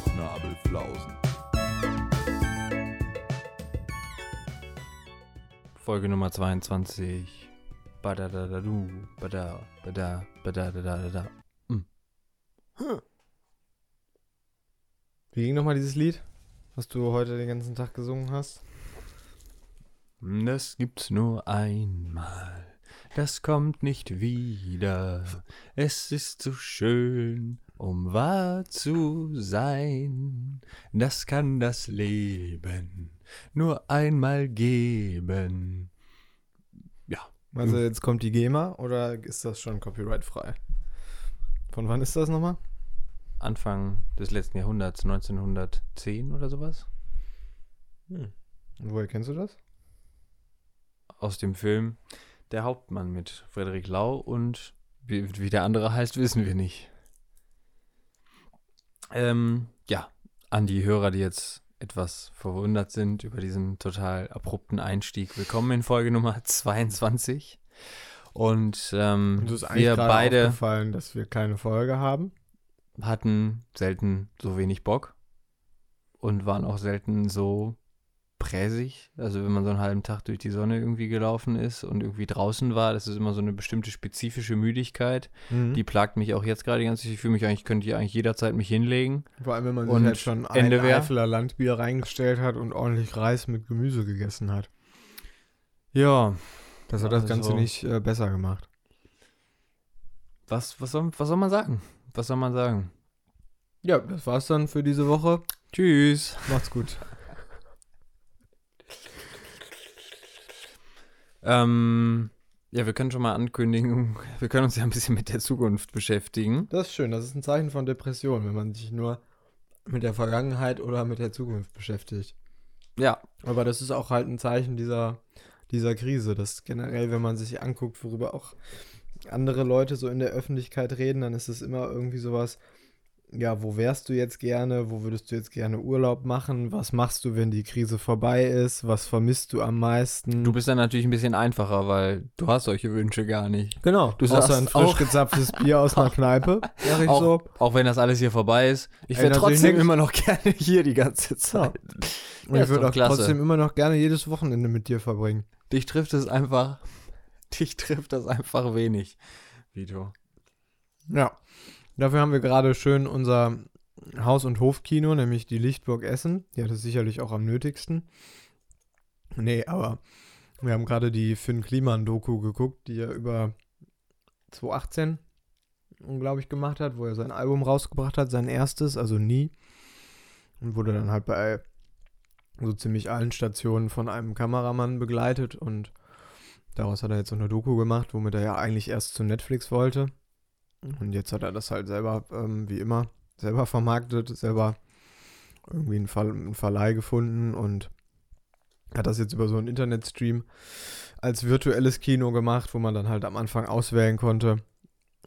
Bauchnabelflausen. Folge Nummer 22. Badadadadu, bada, bada, badadadada. Wie ging nochmal dieses Lied, was du heute den ganzen Tag gesungen hast? Das gibt's nur einmal. Das kommt nicht wieder. Es ist so schön, um wahr zu sein. Das kann das Leben nur einmal geben. Also jetzt kommt die GEMA oder ist das schon copyrightfrei? Von wann ist das nochmal? Anfang des letzten Jahrhunderts, 1910 oder sowas. Und woher kennst du das? Aus dem Film Der Hauptmann mit Frederik Lau und wie, wie der andere heißt, wissen wir nicht. Ähm, ja, an die Hörer, die jetzt etwas verwundert sind über diesen total abrupten Einstieg. Willkommen in Folge Nummer 22. Und ähm, Und es ist eigentlich wir beide aufgefallen, dass wir keine Folge haben. hatten selten so wenig Bock und waren auch selten so präsig. Also wenn man so einen halben Tag durch die Sonne irgendwie gelaufen ist und irgendwie draußen war, das ist immer so eine bestimmte spezifische Müdigkeit. Mhm. Die plagt mich auch jetzt gerade Zeit. Ich fühle mich eigentlich, könnte ich eigentlich jederzeit mich hinlegen. Vor allem, wenn man Und sich halt schon ein Eifeler Landbier reingestellt hat und ordentlich Reis mit Gemüse gegessen hat. Ja, Das hat das Ganze Also- nicht äh, besser gemacht. was, was, soll, was soll man sagen? Was soll man sagen? Ja, das war's dann für diese Woche. Tschüss. Macht's gut. Ähm, ja, wir können schon mal ankündigen, wir können uns ja ein bisschen mit der Zukunft beschäftigen. Das ist schön. Das ist ein Zeichen von Depression, wenn man sich nur mit der Vergangenheit oder mit der Zukunft beschäftigt. Ja, Aber das ist auch halt ein Zeichen dieser, dieser Krise, dass generell, wenn man sich anguckt, worüber auch andere Leute so in der Öffentlichkeit reden, dann ist es immer irgendwie sowas, ja, wo wärst du jetzt gerne, wo würdest du jetzt gerne Urlaub machen, was machst du, wenn die Krise vorbei ist, was vermisst du am meisten? Du bist dann natürlich ein bisschen einfacher, weil du hast solche Wünsche gar nicht. genau, du sagst ein frisch gezapftes Bier aus einer Kneipe, ich Auch, so. auch wenn das alles hier vorbei ist. Ich wäre trotzdem immer noch gerne hier die ganze Zeit. Und Ja, ich ist würde auch klasse. trotzdem immer noch gerne jedes Wochenende mit dir verbringen. Dich trifft es einfach, dich trifft das einfach wenig, Vito. Ja. Dafür haben wir gerade schön unser Haus- und Hofkino, nämlich die Lichtburg Essen. Die hat es sicherlich auch am nötigsten. Nee, aber wir haben gerade die Finn Kliman-Doku geguckt, die er über 2018, glaube ich, gemacht hat, wo er sein Album rausgebracht hat, sein erstes, also nie. Und wurde dann halt bei so ziemlich allen Stationen von einem Kameramann begleitet und daraus hat er jetzt so eine Doku gemacht, womit er ja eigentlich erst zu Netflix wollte. Und jetzt hat er das halt selber, ähm, wie immer, selber vermarktet, selber irgendwie einen, Ver einen Verleih gefunden und hat das jetzt über so einen Internetstream als virtuelles Kino gemacht, wo man dann halt am Anfang auswählen konnte.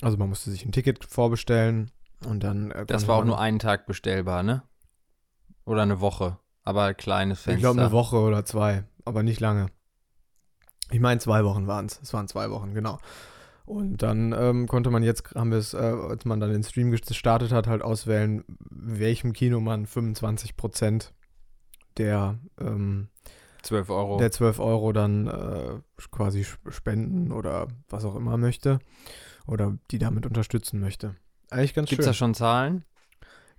Also man musste sich ein Ticket vorbestellen und dann. Äh, Das war auch nur einen Tag bestellbar, ne? Oder eine Woche. Aber ein kleines Fenster. Ich glaube eine Woche oder zwei, aber nicht lange. Ich meine, zwei Wochen waren es. Es waren zwei Wochen, genau. Und dann ähm, konnte man jetzt, haben wir es, äh, als man dann den Stream gestartet hat, halt auswählen, welchem Kino man 25% der, ähm, 12 Euro. der 12 Euro dann äh, quasi sp- spenden oder was auch immer möchte. Oder die damit unterstützen möchte. Eigentlich ganz Gibt es schön. da schon Zahlen?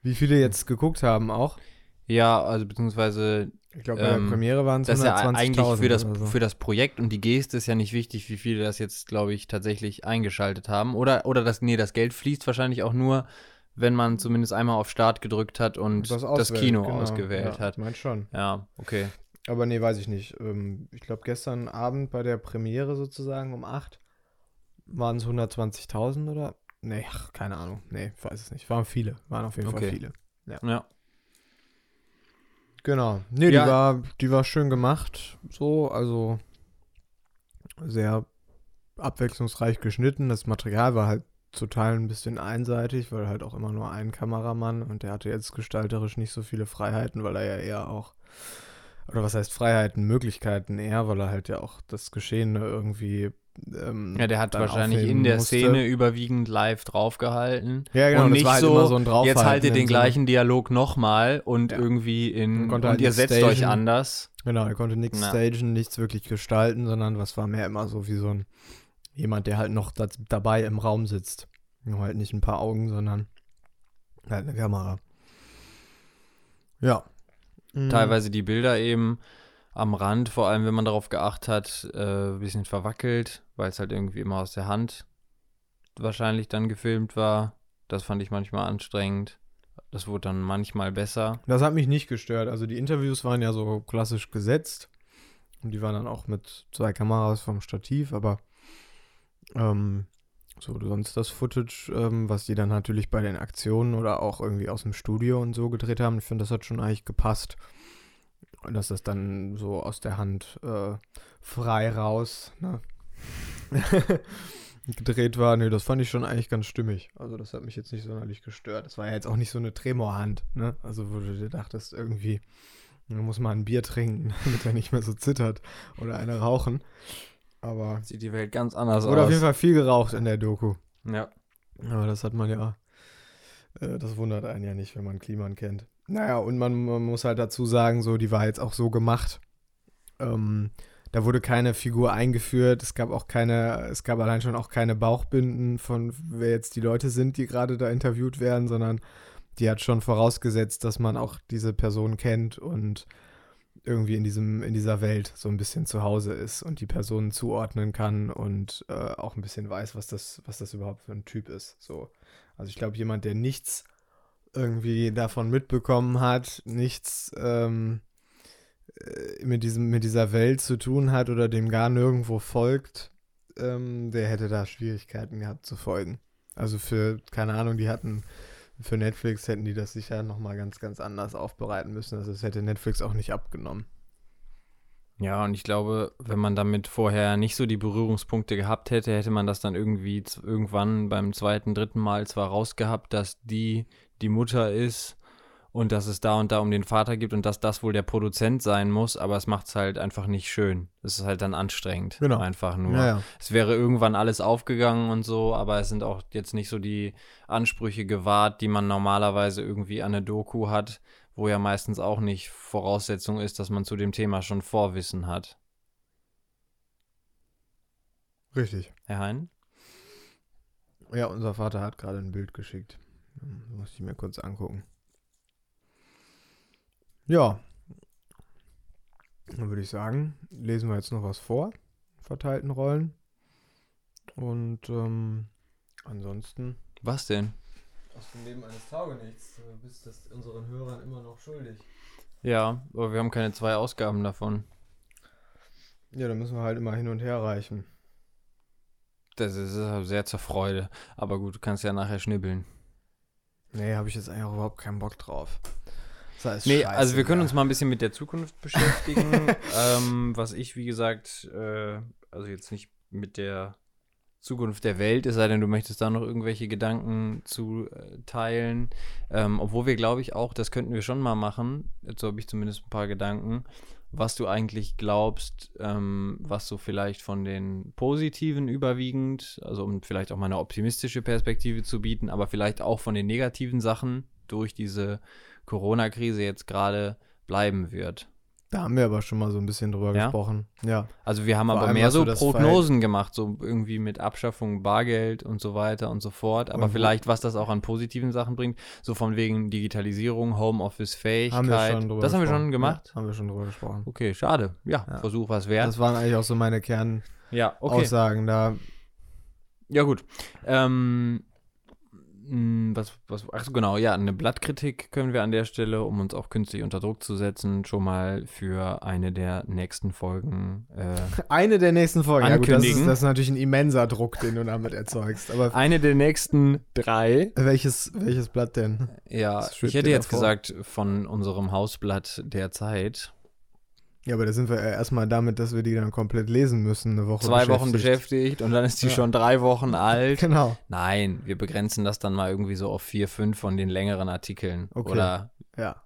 Wie viele jetzt geguckt haben auch? Ja, also beziehungsweise Ich glaube, bei Ähm, der Premiere waren es Das ist ja 120.000 eigentlich für das, so. für das Projekt und die Geste ist ja nicht wichtig, wie viele das jetzt, glaube ich, tatsächlich eingeschaltet haben. Oder, oder das, nee, das Geld fließt wahrscheinlich auch nur, wenn man zumindest einmal auf Start gedrückt hat und das, auswählt, Kino genau. ausgewählt ja, hat. Ich meine schon. Ja, okay. Aber nee, weiß ich nicht. Ähm, ich glaube, gestern Abend bei der Premiere sozusagen um 8 waren es 120.000 oder? Nee, ach, keine Ahnung. Nee, weiß es nicht. Waren viele. Waren auf jeden Okay. Fall viele. Ja. Genau. Nee, Ja. die, war, die war schön gemacht. So, also sehr abwechslungsreich geschnitten. Das Material war halt zu Teilen ein bisschen einseitig, weil halt auch immer nur ein Kameramann und der hatte jetzt gestalterisch nicht so viele Freiheiten, weil er ja eher auch, oder was heißt Freiheiten, Möglichkeiten eher, weil er halt ja auch das Geschehene irgendwie ähm, Ja, der hat wahrscheinlich in der musste. Szene überwiegend live draufgehalten. Ja, genau, und das nicht halt so, so jetzt haltet den gleichen Dialog nochmal und Ja. irgendwie in, und halt ihr setzt stagen. euch anders. Genau, er konnte nichts Ja. stagen, nichts wirklich gestalten, sondern was war mehr immer so wie so ein jemand, der halt noch da, dabei im Raum sitzt. Nur halt nicht ein paar Augen, sondern halt eine Kamera. Ja. Teilweise die Bilder eben am Rand, vor allem wenn man darauf geachtet hat, äh, ein bisschen verwackelt, weil es halt irgendwie immer aus der Hand wahrscheinlich dann gefilmt war. Das fand ich manchmal anstrengend. Das wurde dann manchmal besser. Das hat mich nicht gestört. Also die Interviews waren ja so klassisch gesetzt. Und die waren dann auch mit zwei Kameras vom Stativ, aber ähm, so sonst das Footage, ähm, was die dann natürlich bei den Aktionen oder auch irgendwie aus dem Studio und so gedreht haben, ich finde, das hat schon eigentlich gepasst. Und dass das dann so aus der Hand äh, frei raus ne? gedreht war, nee, das fand ich schon eigentlich ganz stimmig. Also das hat mich jetzt nicht sonderlich gestört. Das war ja jetzt auch nicht so eine Tremorhand, ne? Also wo du dir dachtest, irgendwie, man muss mal ein Bier trinken, damit er nicht mehr so zittert oder eine rauchen. Aber Sieht die Welt ganz anders aus. auf jeden Fall viel geraucht in der Doku. Ja. Aber das hat man ja, äh, das wundert einen ja nicht, wenn man Kliman kennt. Naja, und man, man muss halt dazu sagen, so, die war jetzt auch so gemacht. Ähm, da wurde keine Figur eingeführt, es gab auch keine, es gab allein schon auch keine Bauchbinden von wer jetzt die Leute sind, die gerade da interviewt werden, sondern die hat schon vorausgesetzt, dass man auch diese Person kennt und irgendwie in diesem, in dieser Welt so ein bisschen zu Hause ist und die Personen zuordnen kann und äh, auch ein bisschen weiß, was das, was das überhaupt für ein Typ ist. So. Also ich glaube, jemand, der nichts irgendwie davon mitbekommen hat, nichts ähm, äh, mit, diesem, mit dieser Welt zu tun hat oder dem gar nirgendwo folgt, ähm, der hätte da Schwierigkeiten gehabt zu folgen. Also für, keine Ahnung, die hatten, für Netflix hätten die das sicher nochmal ganz, ganz anders aufbereiten müssen. Also das hätte Netflix auch nicht abgenommen. Ja, und ich glaube, wenn man damit vorher nicht so die Berührungspunkte gehabt hätte, hätte man das dann irgendwie irgendwann beim zweiten, dritten Mal zwar rausgehabt, dass die die Mutter ist und dass es da und da um den Vater gibt und dass das wohl der Produzent sein muss, aber es macht es halt einfach nicht schön. Es ist halt dann anstrengend. Genau. Einfach nur. Ja, ja. Es wäre irgendwann alles aufgegangen und so, aber es sind auch jetzt nicht so die Ansprüche gewahrt, die man normalerweise irgendwie an eine Doku hat, wo ja meistens auch nicht Voraussetzung ist, dass man zu dem Thema schon Vorwissen hat. Richtig. Herr Hein? Ja, unser Vater hat gerade ein Bild geschickt. Muss ich mir kurz angucken. Ja. Dann würde ich sagen, lesen wir jetzt noch was vor. Verteilten Rollen. Und ähm, ansonsten. Was denn? Aus dem Leben eines Taugenichts. Du bist das unseren Hörern immer noch schuldig. Ja, aber wir haben keine zwei Ausgaben davon. Ja, da müssen wir halt immer hin und her reichen. Das ist äh, sehr zur Freude. Aber gut, du kannst ja nachher schnibbeln. Nee, habe ich jetzt eigentlich auch überhaupt keinen Bock drauf. Das heißt, Nee, also wir können uns scheißegal. mal ein bisschen mit der Zukunft beschäftigen. ähm, was ich, wie gesagt, äh, also jetzt nicht mit der Zukunft der Welt, es sei denn, du möchtest da noch irgendwelche Gedanken zu äh, teilen. Ähm, obwohl wir, glaube ich, auch, das könnten wir schon mal machen, dazu habe ich zumindest ein paar Gedanken, was du eigentlich glaubst, ähm, was so vielleicht von den Positiven überwiegend, also um vielleicht auch mal eine optimistische Perspektive zu bieten, aber vielleicht auch von den negativen Sachen durch diese Corona-Krise jetzt gerade bleiben wird. Da haben wir aber schon mal so ein bisschen drüber Ja? gesprochen. Ja. Also wir haben Vor aber mehr so Prognosen gemacht, so irgendwie mit Abschaffung Bargeld und so weiter und so fort. Aber wo- vielleicht, was das auch an positiven Sachen bringt, so von wegen Digitalisierung, Homeoffice-Fähigkeit. Haben wir schon drüber das haben wir schon gemacht? Ja, haben wir schon drüber gesprochen. Okay, schade. Ja, Ja. Versuch was wert. Das waren eigentlich auch so meine Kernaussagen ja, okay. da. Ja, gut. Ähm, was, was, ach so, genau, ja, eine Blattkritik können wir an der Stelle, um uns auch künstlich unter Druck zu setzen, schon mal für eine der nächsten Folgen. Äh, Eine der nächsten Folgen. Ja, gut, das ist, Ankündigen. das ist natürlich ein immenser Druck, den du damit erzeugst. Aber eine der nächsten drei. welches, welches Blatt denn? Ja, ich hätte jetzt davor? gesagt von unserem Hausblatt der Zeit. Ja, aber da sind wir ja erstmal damit, dass wir die dann komplett lesen müssen, eine Woche Zwei Wochen beschäftigt und dann ist die Ja. schon drei Wochen alt. Genau, Nein, wir begrenzen das dann mal irgendwie so auf vier, fünf von den längeren Artikeln. Okay. Oder, ja.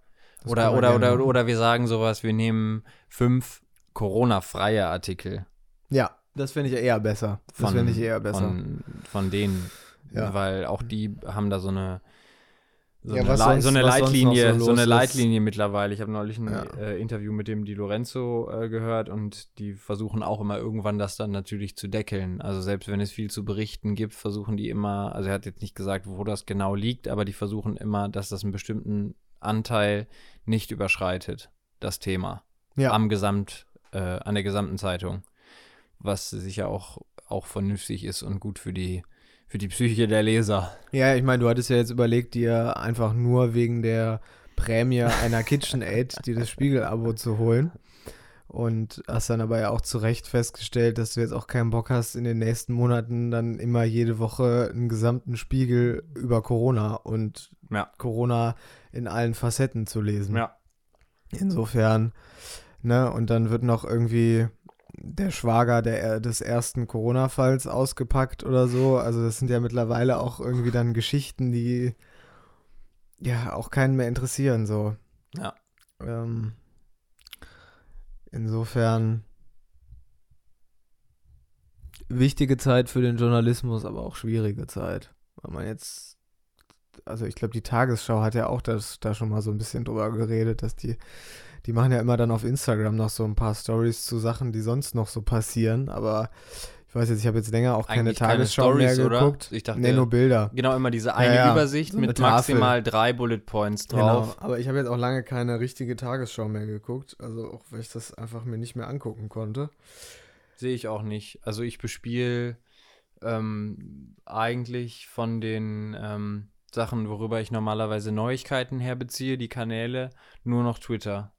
Das oder, oder, oder, machen. oder wir sagen sowas, wir nehmen fünf Corona-freie Artikel. Ja, Das finde ich eher besser. Das finde ich eher besser. Von, von denen. Ja. Weil auch die haben da so eine so Ja, eine, sonst- so eine Leitlinie, so so, eine ist. Leitlinie mittlerweile. Ich habe neulich ein Ja. äh, Interview mit dem Di Lorenzo äh, gehört und die versuchen auch immer irgendwann das dann natürlich zu deckeln. Also selbst wenn es viel zu berichten gibt, versuchen die immer, also er hat jetzt nicht gesagt, wo das genau liegt, aber die versuchen immer, dass das einen bestimmten Anteil nicht überschreitet, das Thema Ja. am Gesamt, äh, an der gesamten Zeitung. Was sicher auch, auch vernünftig ist und gut für die, für die Psyche der Leser. Ja, ich meine, du hattest ja jetzt überlegt, dir einfach nur wegen der Prämie einer KitchenAid dir das Spiegel-Abo zu holen. Und hast dann aber ja auch zu Recht festgestellt, dass du jetzt auch keinen Bock hast, in den nächsten Monaten dann immer jede Woche einen gesamten Spiegel über Corona und Ja. Corona in allen Facetten zu lesen. Ja. Insofern, ne, und dann wird noch irgendwie der Schwager der, des ersten Corona-Falls ausgepackt oder so. Also das sind ja mittlerweile auch irgendwie dann Geschichten, die ja auch keinen mehr interessieren, so. Ja. Ähm, insofern wichtige Zeit für den Journalismus, aber auch schwierige Zeit. Weil man jetzt, also ich glaube, die Tagesschau hat ja auch das, da schon mal so ein bisschen drüber geredet, dass die, die machen ja immer dann auf Instagram noch so ein paar Stories zu Sachen, die sonst noch so passieren, aber ich weiß jetzt, ich habe jetzt länger auch keine Eigentlich keine Tagesschau mehr Stories, oder? geguckt. Ich dachte- nee, nur Bilder. Genau, immer diese eine Ja, ja. Übersicht So eine mit Tafel. maximal drei Bullet Points drauf. Genau, aber ich habe jetzt auch lange keine richtige Tagesschau mehr geguckt, also auch weil ich das einfach mir nicht mehr angucken konnte. Sehe ich auch nicht. Also ich bespiele ähm, eigentlich von den ähm, Sachen, worüber ich normalerweise Neuigkeiten herbeziehe, die Kanäle, nur noch Twitter.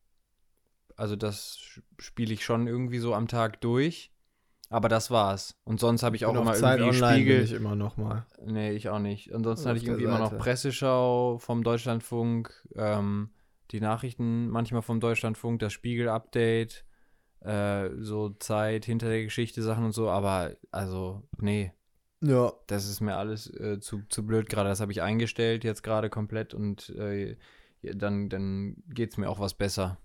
Also das spiele ich schon irgendwie so am Tag durch. Aber das war's. Und sonst habe ich auch Bin immer Zeit irgendwie online Spiegel. bin ich immer noch mal. Nee, ich auch nicht. Ansonsten hatte ich irgendwie immer noch Seite. Presseschau vom Deutschlandfunk, ähm, die Nachrichten manchmal vom Deutschlandfunk, das Spiegel-Update, äh, so Zeit hinter der Geschichte Sachen und so, aber also, nee, Ja, das ist mir alles äh, zu, zu blöd gerade. Das habe ich eingestellt jetzt gerade komplett und äh, dann, dann geht es mir auch was besser.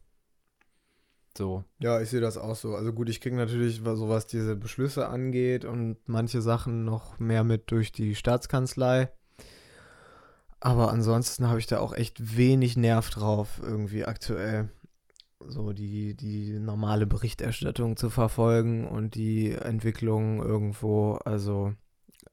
So. Ja, ich sehe das auch so. Also gut, ich kriege natürlich, was- so was diese Beschlüsse angeht und manche Sachen noch mehr mit durch die Staatskanzlei. Aber ansonsten habe ich da auch echt wenig Nerv drauf, irgendwie aktuell. So die, die normale Berichterstattung zu verfolgen und die Entwicklung irgendwo. Also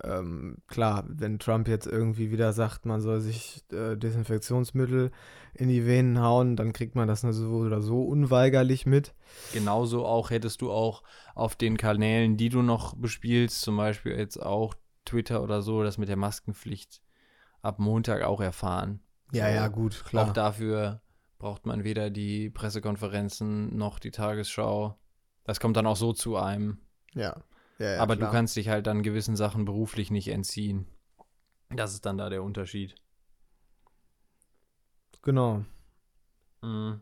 ähm, klar, wenn Trump jetzt irgendwie wieder sagt, man soll sich äh, Desinfektionsmittel in die Venen hauen, dann kriegt man das so oder so unweigerlich mit. Genauso auch hättest du auch auf den Kanälen, die du noch bespielst, zum Beispiel jetzt auch Twitter oder so, das mit der Maskenpflicht ab Montag auch erfahren. Ja, So, ja, gut, klar. Auch dafür braucht man weder die Pressekonferenzen noch die Tagesschau. Das kommt dann auch so zu einem. Ja. Ja, ja Aber klar. du kannst dich halt dann gewissen Sachen beruflich nicht entziehen. Das ist dann da der Unterschied. Genau. Mhm.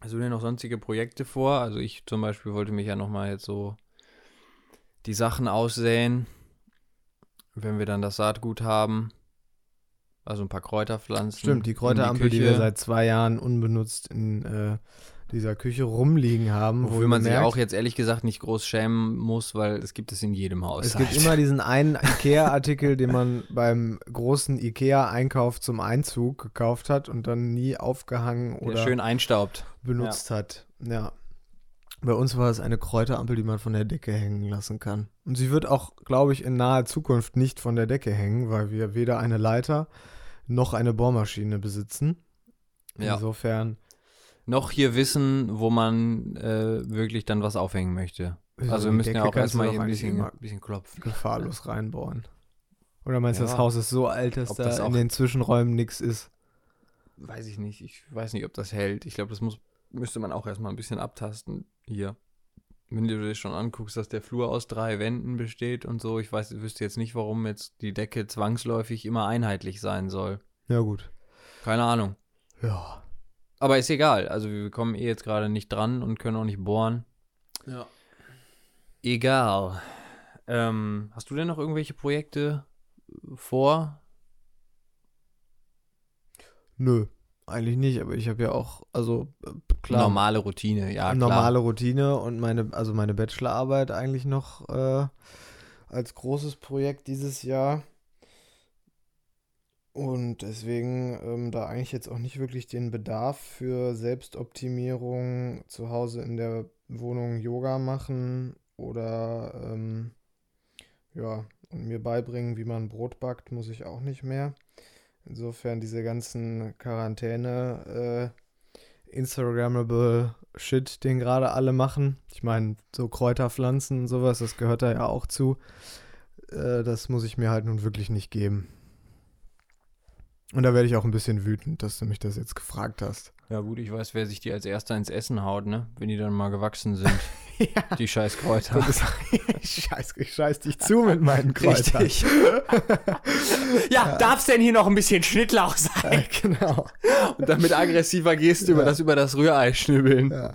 Hast du denn noch sonstige Projekte vor? Also ich zum Beispiel wollte mich ja nochmal jetzt so die Sachen aussäen, wenn wir dann das Saatgut haben. Also ein paar Kräuterpflanzen. Stimmt, die Kräuterampel, die, Küche, wir seit zwei Jahren unbenutzt in äh, dieser Küche rumliegen haben. Wofür man sich wohlgemerkt. auch jetzt ehrlich gesagt nicht groß schämen muss, weil es gibt es in jedem Haus. Es gibt immer diesen einen Ikea-Artikel, den man beim großen Ikea-Einkauf zum Einzug gekauft hat und dann nie aufgehangen der oder schön einstaubt. benutzt hat. Ja. Bei uns war es eine Kräuterampel, die man von der Decke hängen lassen kann. Und sie wird auch, glaube ich, in naher Zukunft nicht von der Decke hängen, weil wir weder eine Leiter noch eine Bohrmaschine besitzen. Ja. Insofern. Noch hier wissen, wo man äh, wirklich dann was aufhängen möchte. Also wir die müssen ja Decke auch kannst du erstmal hier ein bisschen, bisschen klopfen. gefahrlos reinbohren. Oder meinst du, Ja. das Haus ist so alt, dass Ob da das auch- in den Zwischenräumen nichts ist? Weiß ich nicht. Ich weiß nicht, ob das hält. Ich glaube, das muss, müsste man auch erstmal ein bisschen abtasten hier. Wenn du dir schon anguckst, dass der Flur aus drei Wänden besteht und so, ich weiß, wüsste jetzt nicht, warum jetzt die Decke zwangsläufig immer einheitlich sein soll. Ja, gut. Keine Ahnung. Ja. Aber ist egal. Also wir kommen eh jetzt gerade nicht dran und können auch nicht bohren. Ja. Egal. Ähm, hast du denn noch irgendwelche Projekte vor? Nö. eigentlich nicht, aber ich habe ja auch, also äh, klar, Normale Routine, ja, klar. normale Routine und meine, also meine Bachelorarbeit eigentlich noch äh, als großes Projekt dieses Jahr. Und deswegen ähm, da eigentlich jetzt auch nicht wirklich den Bedarf für Selbstoptimierung zu Hause in der Wohnung Yoga machen oder ähm, ja, und mir beibringen, wie man Brot backt, muss ich auch nicht mehr. Insofern diese ganzen Quarantäne, äh, Instagrammable Shit, den gerade alle machen. Ich meine, so Kräuterpflanzen und sowas, das gehört da ja auch zu. Äh, das muss ich mir halt nun wirklich nicht geben. Und da werde ich auch ein bisschen wütend, dass du mich das jetzt gefragt hast. Ja, gut, ich weiß, wer sich die als erster ins Essen haut, ne? Wenn die dann mal gewachsen sind. ja. Die scheiß Kräuter. Ich, scheiß, ich scheiß dich zu mit meinen Kräutern. Richtig. ja, darf es denn hier noch ein bisschen Schnittlauch sein? Ja, genau. Und dann mit aggressiver Geste über Ja. das über das Rührei schnibbeln. Ja.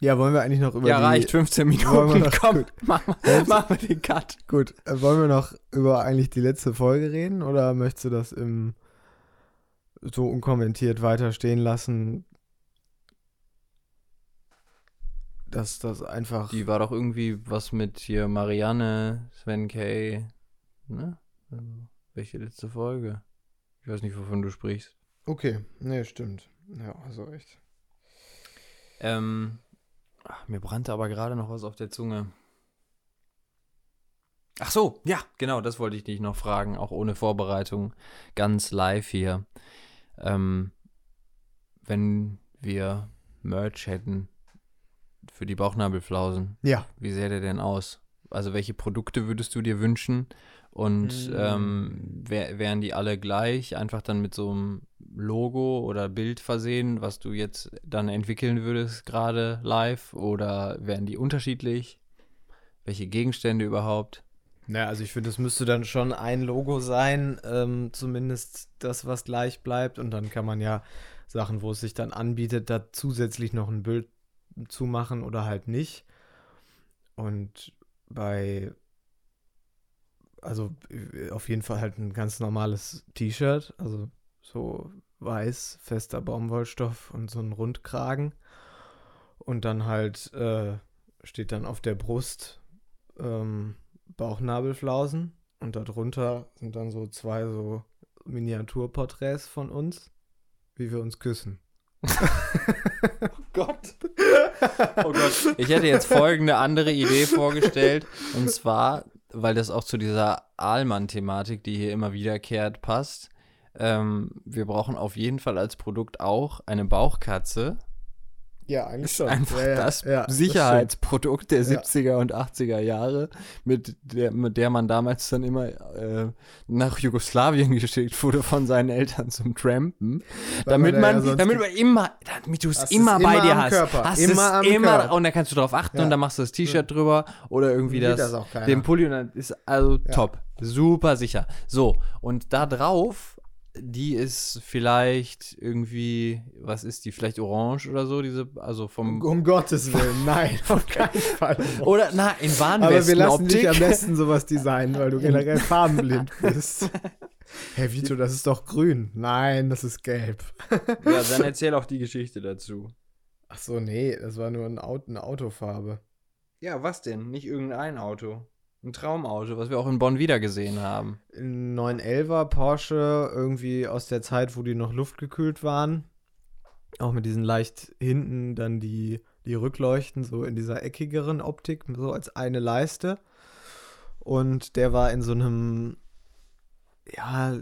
Ja, wollen wir eigentlich noch über Ja, die... reicht, 15 Wollen wir Minuten. noch- Komm, gut. mach, mal- mach den Cut. Gut, äh, wollen wir noch über eigentlich die letzte Folge reden oder möchtest du das im so unkommentiert weiter stehen lassen? Dass das einfach. Die war doch irgendwie was mit hier Marianne, Sven Kay, ne? Also, welche letzte Folge? Ich weiß nicht, wovon du sprichst. Okay, nee, stimmt. Ja, hast du recht. Ähm, mir brannte aber gerade noch was auf der Zunge. Ach so, ja, genau, das wollte ich dich noch fragen, auch ohne Vorbereitung, ganz live hier. Ähm, wenn wir Merch hätten für die Bauchnabelflausen, Ja, wie sähe der denn aus? Also welche Produkte würdest du dir wünschen? Und Mm. ähm, wär, wären die alle gleich, einfach dann mit so einem Logo oder Bild versehen, was du jetzt dann entwickeln würdest, gerade live? Oder wären die unterschiedlich? Welche Gegenstände überhaupt? naja, also ich finde, es müsste dann schon ein Logo sein, ähm, zumindest das, was gleich bleibt. Und dann kann man ja Sachen, wo es sich dann anbietet, da zusätzlich noch ein Bild zu machen oder halt nicht. Und bei, also äh, auf jeden Fall halt ein ganz normales T-Shirt, also so weiß, fester Baumwollstoff und so ein Rundkragen. Und dann halt äh, steht dann auf der Brust ähm, Bauchnabelflausen und darunter sind dann so zwei so Miniaturporträts von uns, wie wir uns küssen. Gott. Oh Gott. Ich hätte jetzt folgende andere Idee vorgestellt. Und zwar, weil das auch zu dieser Aalmann-Thematik, die hier immer wiederkehrt, passt. Ähm, wir brauchen auf jeden Fall als Produkt auch eine Bauchkatze. Ja, eigentlich schon. Einfach ja, das ja, das Sicherheitsprodukt der Ja. 70er und 80er Jahre, mit der, mit der man damals dann immer äh, nach Jugoslawien geschickt wurde von seinen Eltern zum Trampen. Weil damit man ja damit man immer, damit du es immer bei dir hast. Körper, Hast immer es am immer Körper. und dann kannst du drauf achten und dann machst du das T-Shirt drüber oder irgendwie Sieht das, das den Pulli und dann ist also top, super sicher. So und da drauf die ist vielleicht irgendwie, was ist die, vielleicht orange oder so, diese, also vom, Um Gottes Willen, nein, auf keinen Fall. oder, na, in Aber wir lassen dich Warnwestenoptik. am besten sowas designen, weil du generell farbenblind bist. Hey Vito, das ist doch grün. Nein, das ist gelb. ja, dann erzähl auch die Geschichte dazu. Ach so, nee, das war nur ein Auto, eine Autofarbe. Ja, was denn? Nicht irgendein Auto. Ein Traumauto, was wir auch in Bonn wieder gesehen haben. Ein 911er Porsche, irgendwie aus der Zeit, wo die noch luftgekühlt waren. Auch mit diesen leicht hinten dann die, die Rückleuchten, so in dieser eckigeren Optik, so als eine Leiste. Und der war in so einem, ja,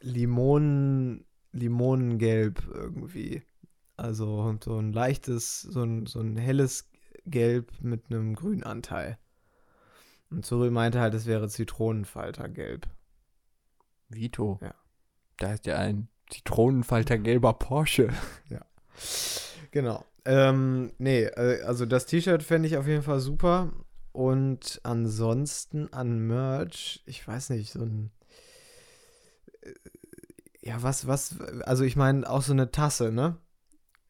Limonen, Limonengelb irgendwie. Also so ein leichtes, so ein, so ein helles Gelb mit einem Grünanteil. Und Cyril meinte halt, es wäre Zitronenfaltergelb. Vito. Ja. Da ist ja ein Zitronenfalter-gelber Porsche. Genau. Ähm, nee, äh, also das T-Shirt fände ich auf jeden Fall super. Und ansonsten an Merch, ich weiß nicht, so ein. äh, Ja, was, was, also ich meine, auch so eine Tasse, ne?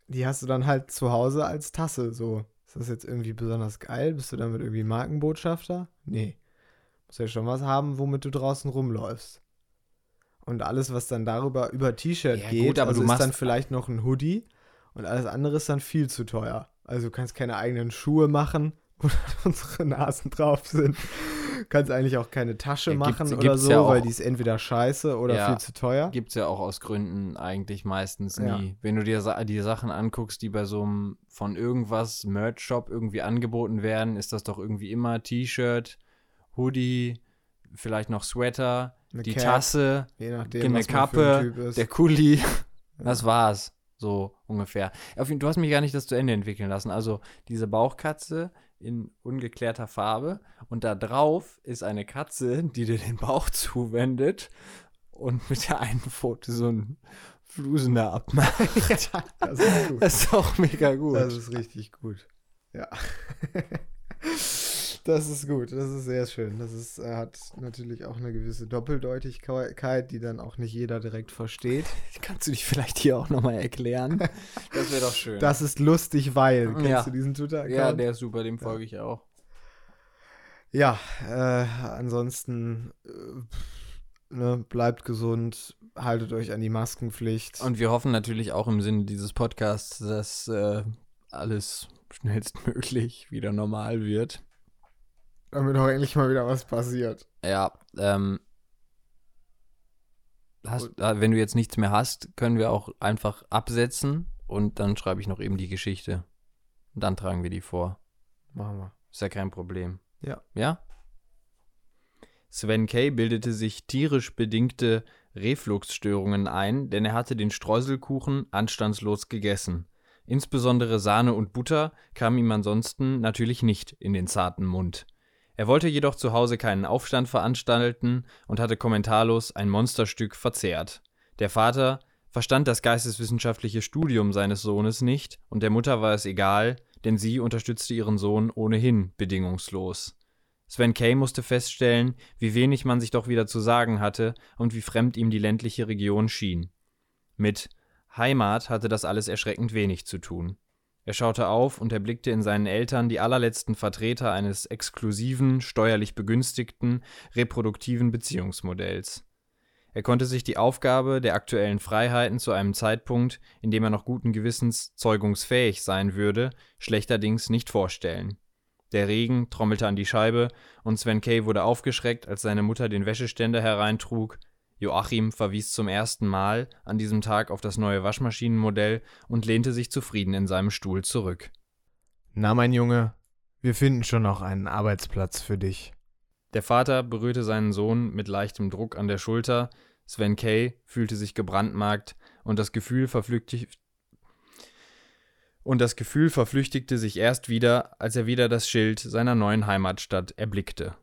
Die hast du dann halt zu Hause als Tasse, so. Ist das jetzt irgendwie besonders geil? Bist du damit irgendwie Markenbotschafter? Nee. Muss ja schon was haben, womit du draußen rumläufst. Und alles, was dann darüber über T-Shirt Ja, geht, gut, aber also du ist machst- dann vielleicht noch ein Hoodie und alles andere ist dann viel zu teuer. Also du kannst keine eigenen Schuhe machen, wo unsere Nasen drauf sind. Kannst eigentlich auch keine Tasche Ja, gibt's- machen oder so, ja weil die ist entweder scheiße oder Ja. viel zu teuer. Gibt es ja auch aus Gründen eigentlich meistens nie. Wenn du dir die Sachen anguckst, die bei so einem von irgendwas Merch-Shop irgendwie angeboten werden, ist das doch irgendwie immer T-Shirt, Hoodie, vielleicht noch Sweater, Eine die Cap, Tasse, je nachdem, eine Kappe, der Kuli. Das war's. So ungefähr. Auf jeden- Du hast mich gar nicht das zu Ende entwickeln lassen. Also diese Bauchkatze in ungeklärter Farbe und da drauf ist eine Katze, die dir den Bauch zuwendet und mit der einen Pfote so ein Flusen da abmacht. das ist gut. Das ist auch mega gut. Das ist richtig gut. Ja. Das ist gut, das ist sehr schön. Das ist, äh, hat natürlich auch eine gewisse Doppeldeutigkeit, die dann auch nicht jeder direkt versteht. Kannst du dich vielleicht hier auch nochmal erklären? Das wäre doch schön. Das ist lustig, weil. Kennst Ja. du diesen Twitter-Account? ja, der ist super, dem folge ich auch. Ja, äh, ansonsten äh, ne, bleibt gesund, haltet euch an die Maskenpflicht. Und wir hoffen natürlich auch im Sinne dieses Podcasts, dass äh, alles schnellstmöglich wieder normal wird. Damit auch endlich mal wieder was passiert. Ja, ähm. Hast, äh, wenn du jetzt nichts mehr hast, können wir auch einfach absetzen und dann schreibe ich noch eben die Geschichte. Und dann tragen wir die vor. Machen wir. Ist ja kein Problem. Ja. Ja? Sven Kay bildete sich tierisch bedingte Refluxstörungen ein, denn er hatte den Streuselkuchen anstandslos gegessen. Insbesondere Sahne und Butter kamen ihm ansonsten natürlich nicht in den zarten Mund. Er wollte jedoch zu Hause keinen Aufstand veranstalten und hatte kommentarlos ein Monsterstück verzehrt. Der Vater verstand das geisteswissenschaftliche Studium seines Sohnes nicht und der Mutter war es egal, denn sie unterstützte ihren Sohn ohnehin bedingungslos. Sven Kay musste feststellen, wie wenig man sich doch wieder zu sagen hatte und wie fremd ihm die ländliche Region schien. Mit Heimat hatte das alles erschreckend wenig zu tun. Er schaute auf und erblickte in seinen Eltern die allerletzten Vertreter eines exklusiven, steuerlich begünstigten, reproduktiven Beziehungsmodells. Er konnte sich die Aufgabe der aktuellen Freiheiten zu einem Zeitpunkt, in dem er noch guten Gewissens zeugungsfähig sein würde, schlechterdings nicht vorstellen. Der Regen trommelte an die Scheibe und Sven Kay wurde aufgeschreckt, als seine Mutter den Wäscheständer hereintrug. Joachim verwies zum ersten Mal an diesem Tag auf das neue Waschmaschinenmodell und lehnte sich zufrieden in seinem Stuhl zurück. Na, mein Junge, wir finden schon noch einen Arbeitsplatz für dich. Der Vater berührte seinen Sohn mit leichtem Druck an der Schulter. Sven Kay fühlte sich gebrandmarkt und das Gefühl verflüchtigte und das Gefühl verflüchtigte sich erst wieder, als er wieder das Schild seiner neuen Heimatstadt erblickte.